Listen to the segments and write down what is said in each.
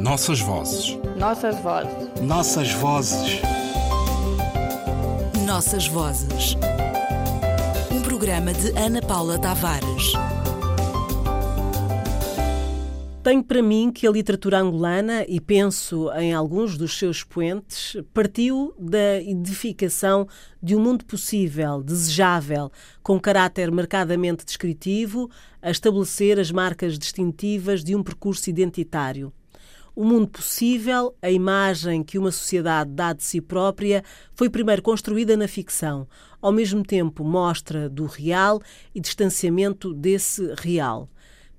Nossas vozes. Nossas vozes. Nossas vozes. Nossas vozes. Um programa de Ana Paula Tavares. Tenho para mim que a literatura angolana, e penso em alguns dos seus expoentes, partiu da edificação de um mundo possível, desejável, com caráter marcadamente descritivo, a estabelecer as marcas distintivas de um percurso identitário. O mundo possível, a imagem que uma sociedade dá de si própria, foi primeiro construída na ficção, ao mesmo tempo mostra do real e distanciamento desse real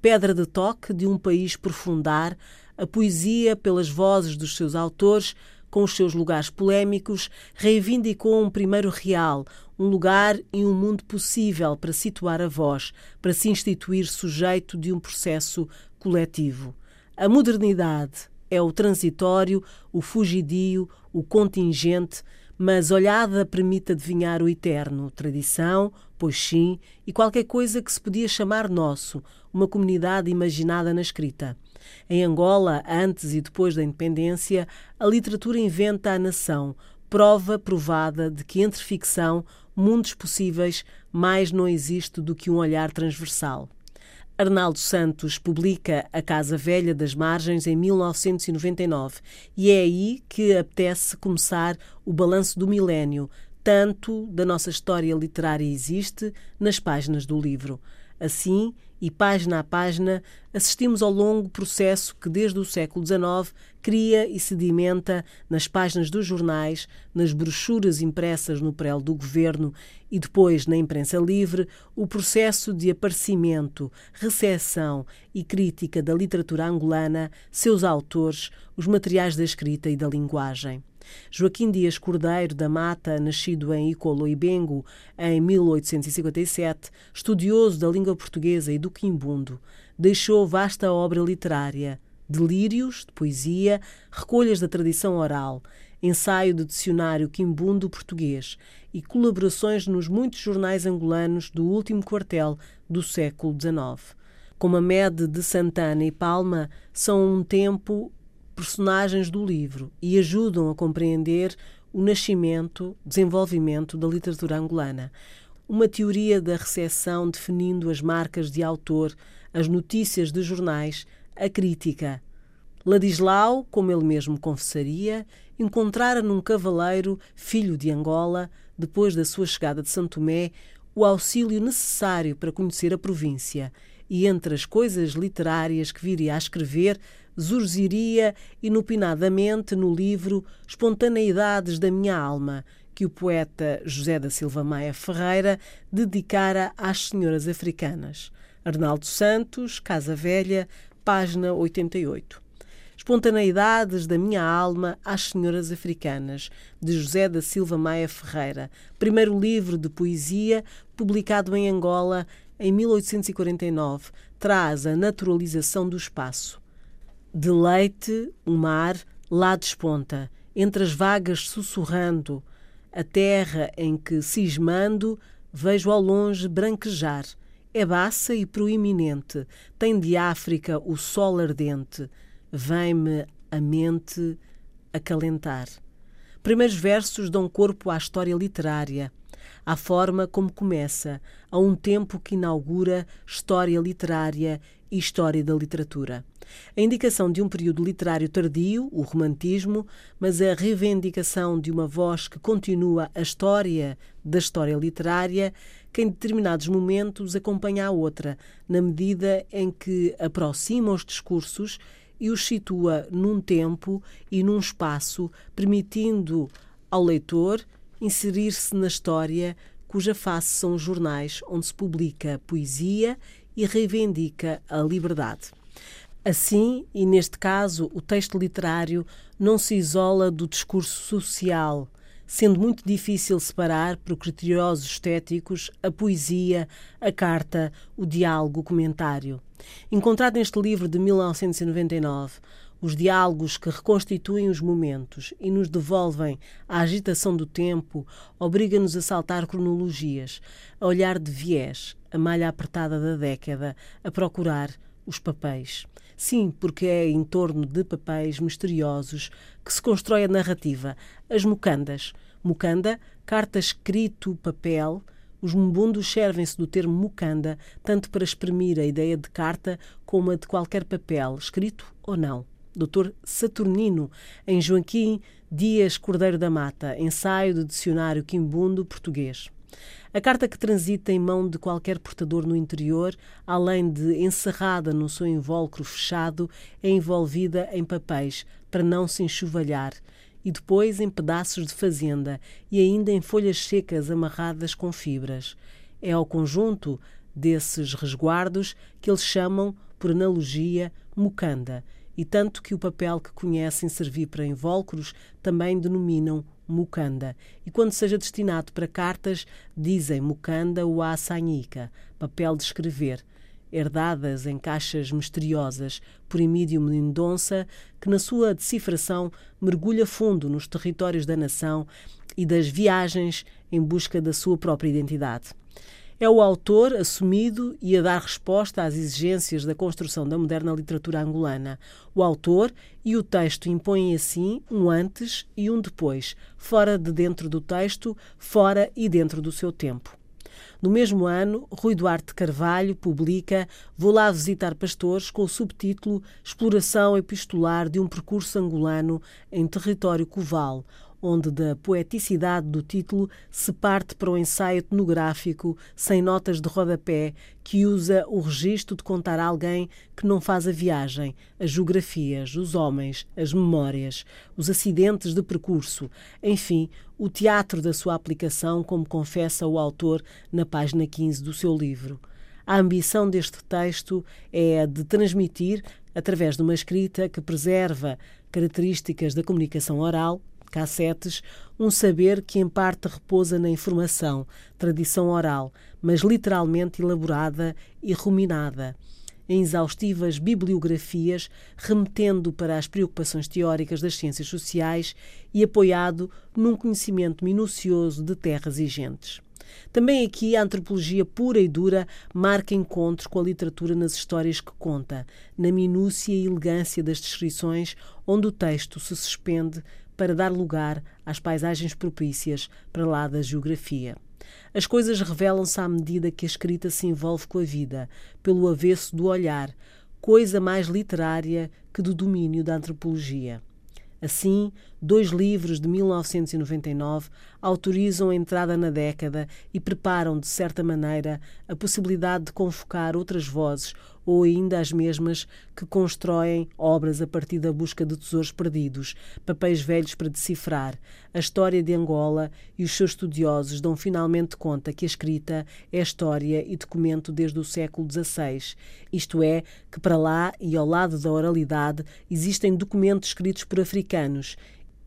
pedra de toque de um país profundar, a poesia, pelas vozes dos seus autores, com os seus lugares polémicos, reivindicou um primeiro real, um lugar e um mundo possível para situar a voz, para se instituir sujeito de um processo coletivo. A modernidade é o transitório, o fugidio, o contingente, mas olhada permite adivinhar o eterno, tradição, pois sim, e qualquer coisa que se podia chamar nosso, uma comunidade imaginada na escrita. Em Angola, antes e depois da independência, a literatura inventa a nação, prova provada de que entre ficção, mundos possíveis, mais não existe do que um olhar transversal. Arnaldo Santos publica A Casa Velha das Margens em 1999 e é aí que apetece começar o balanço do milénio. Tanto da nossa história literária existe nas páginas do livro. Assim, e página a página, assistimos ao longo processo que, desde o século XIX, cria e sedimenta nas páginas dos jornais, nas brochuras impressas no prelo do governo e depois na imprensa livre, o processo de aparecimento, recepção e crítica da literatura angolana, seus autores, os materiais da escrita e da linguagem. Joaquim Dias Cordeiro da Mata, nascido em Icoloibengo em 1857, estudioso da língua portuguesa e do quimbundo, deixou vasta obra literária, delírios de poesia, recolhas da tradição oral, ensaio de dicionário quimbundo português e colaborações nos muitos jornais angolanos do último quartel do século XIX. Como a Mede de Santana e Palma, são um tempo personagens do livro e ajudam a compreender o nascimento, desenvolvimento da literatura angolana. Uma teoria da recepção definindo as marcas de autor, as notícias de jornais, a crítica. Ladislau, como ele mesmo confessaria, encontrara num cavaleiro, filho de Angola, depois da sua chegada de Santo Tomé, o auxílio necessário para conhecer a província e entre as coisas literárias que viria a escrever, zurziria inopinadamente no livro Espontaneidades da Minha Alma, que o poeta José da Silva Maia Ferreira dedicara às senhoras africanas. Arnaldo Santos, Casa Velha, página 88. Espontaneidades da Minha Alma às Senhoras Africanas, de José da Silva Maia Ferreira, primeiro livro de poesia publicado em Angola em 1849, traz a naturalização do espaço. De leite, o mar lá desponta, entre as vagas sussurrando, a terra em que, cismando, vejo ao longe branquejar. É baça e proeminente, tem de África o sol ardente, vem-me a mente acalentar. Primeiros versos dão corpo à história literária, à forma como começa, a um tempo que inaugura história literária e história da literatura. A indicação de um período literário tardio, o romantismo, mas a reivindicação de uma voz que continua a história da história literária, que em determinados momentos acompanha a outra, na medida em que aproxima os discursos e os situa num tempo e num espaço, permitindo ao leitor inserir-se na história cuja face são os jornais onde se publica poesia e reivindica a liberdade. Assim, e neste caso, o texto literário não se isola do discurso social, sendo muito difícil separar, por criteriosos estéticos, a poesia, a carta, o diálogo, o comentário. Encontrado neste livro de 1999, os diálogos que reconstituem os momentos e nos devolvem a agitação do tempo obrigam-nos a saltar cronologias, a olhar de viés a malha apertada da década, a procurar os papéis. Sim, porque é em torno de papéis misteriosos que se constrói a narrativa, as mucandas. Mucanda, carta escrito papel, os mumbundos servem-se do termo mucanda tanto para exprimir a ideia de carta como a de qualquer papel, escrito ou não. Dr. Saturnino, em Joaquim Dias Cordeiro da Mata, ensaio do dicionário quimbundo português. A carta que transita em mão de qualquer portador no interior, além de encerrada no seu invólucro fechado, é envolvida em papéis para não se enxovalhar e depois em pedaços de fazenda e ainda em folhas secas amarradas com fibras. É ao conjunto desses resguardos que eles chamam, por analogia, mucanda, e tanto que o papel que conhecem servir para invólucros também denominam mucanda, e quando seja destinado para cartas, dizem mucanda ou assanhica, papel de escrever, herdadas em caixas misteriosas por Emílio Mendonça, que na sua decifração mergulha fundo nos territórios da nação e das viagens em busca da sua própria identidade. É o autor assumido e a dar resposta às exigências da construção da moderna literatura angolana. O autor e o texto impõem assim um antes e um depois, fora de dentro do texto, fora e dentro do seu tempo. No mesmo ano, Rui Duarte Carvalho publica Vou lá visitar pastores com o subtítulo Exploração epistolar de um percurso angolano em território coval, onde da poeticidade do título se parte para o ensaio etnográfico sem notas de rodapé que usa o registro de contar a alguém que não faz a viagem, as geografias, os homens, as memórias, os acidentes de percurso, enfim, o teatro da sua aplicação, como confessa o autor na página 15 do seu livro. A ambição deste texto é a de transmitir, através de uma escrita que preserva características da comunicação oral, cassetes, um saber que em parte repousa na informação, tradição oral, mas literalmente elaborada e ruminada em exaustivas bibliografias, remetendo para as preocupações teóricas das ciências sociais e apoiado num conhecimento minucioso de terras e gentes. Também aqui a antropologia pura e dura marca encontros com a literatura nas histórias que conta, na minúcia e elegância das descrições, onde o texto se suspende para dar lugar às paisagens propícias para lá da geografia. As coisas revelam-se à medida que a escrita se envolve com a vida, pelo avesso do olhar, coisa mais literária que do domínio da antropologia. Assim, dois livros de 1999 autorizam a entrada na década e preparam, de certa maneira, a possibilidade de convocar outras vozes ou ainda as mesmas que constroem obras a partir da busca de tesouros perdidos, papéis velhos para decifrar. A história de Angola e os seus estudiosos dão finalmente conta que a escrita é história e documento desde o século XVI, isto é, que para lá e ao lado da oralidade existem documentos escritos por africanos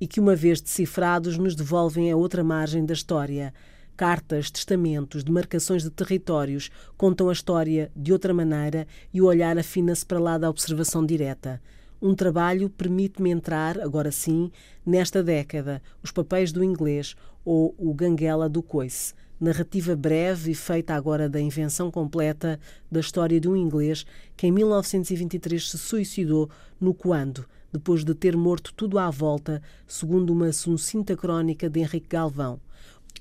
e que, uma vez decifrados, nos devolvem a outra margem da história. Cartas, testamentos, demarcações de territórios contam a história de outra maneira e o olhar afina-se para lá da observação direta. Um trabalho permite-me entrar, agora sim, nesta década, os papéis do inglês ou o Ganguela do Coice, narrativa breve e feita agora da invenção completa da história de um inglês que em 1923 se suicidou no Coando, depois de ter morto tudo à volta, segundo uma sucinta crónica de Henrique Galvão.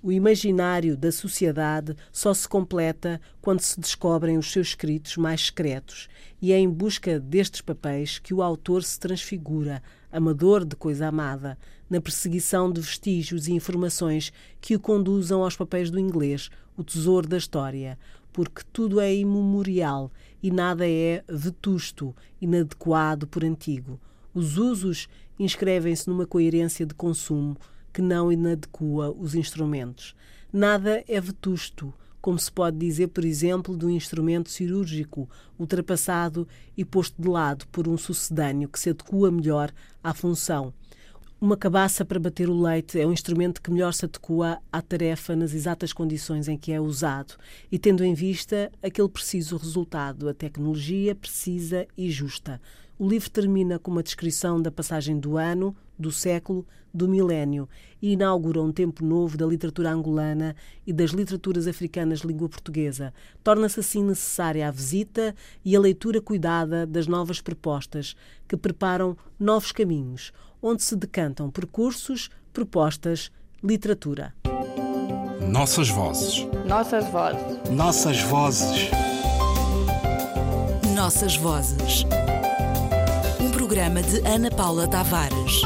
O imaginário da sociedade só se completa quando se descobrem os seus escritos mais secretos, e é em busca destes papéis que o autor se transfigura, amador de coisa amada, na perseguição de vestígios e informações que o conduzam aos papéis do inglês, o tesouro da história, porque tudo é imemorial e nada é vetusto, inadequado por antigo. Os usos inscrevem-se numa coerência de consumo que não inadequa os instrumentos. Nada é vetusto, como se pode dizer, por exemplo, do instrumento cirúrgico, ultrapassado e posto de lado por um sucedâneo que se adequa melhor à função. Uma cabaça para bater o leite é um instrumento que melhor se adequa à tarefa nas exatas condições em que é usado e tendo em vista aquele preciso resultado, a tecnologia precisa e justa. O livro termina com uma descrição da passagem do ano, do século, do milénio e inaugura um tempo novo da literatura angolana e das literaturas africanas de língua portuguesa. Torna-se assim necessária a visita e a leitura cuidada das novas propostas que preparam novos caminhos, onde se decantam percursos, propostas, literatura. Nossas vozes. Nossas vozes. Nossas vozes. Nossas vozes. Um programa de Ana Paula Tavares.